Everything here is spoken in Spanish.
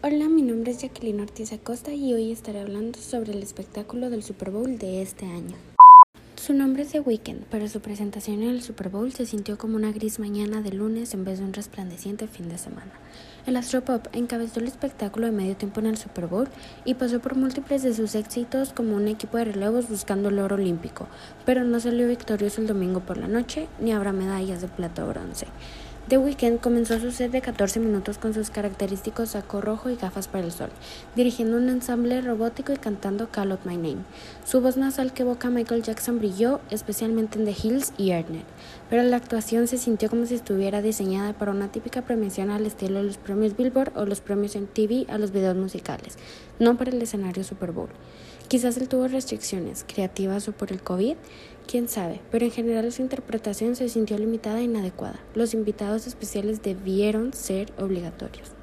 Hola, mi nombre es Jacqueline Ortiz Acosta y hoy estaré hablando sobre el espectáculo del Super Bowl de este año. Su nombre es The Weeknd, pero su presentación en el Super Bowl se sintió como una gris mañana de lunes en vez de un resplandeciente fin de semana. El Astropop encabezó el espectáculo de medio tiempo en el Super Bowl y pasó por múltiples de sus éxitos como un equipo de relevos buscando el oro olímpico, pero no salió victorioso el domingo por la noche ni habrá medallas de plata o bronce. The Weeknd comenzó su set de 14 minutos con sus característicos saco rojo y gafas para el sol, dirigiendo un ensamble robótico y cantando Call Out My Name. Su voz nasal que evoca a Michael Jackson brilló, especialmente en The Hills y Earned, pero la actuación se sintió como si estuviera diseñada para una típica premiación al estilo de los premios Billboard o los premios en TV a los videos musicales, no para el escenario Super Bowl. Quizás él tuvo restricciones creativas o por el COVID, quién sabe, pero en general su interpretación se sintió limitada e inadecuada. Los invitados especiales debieron ser obligatorios.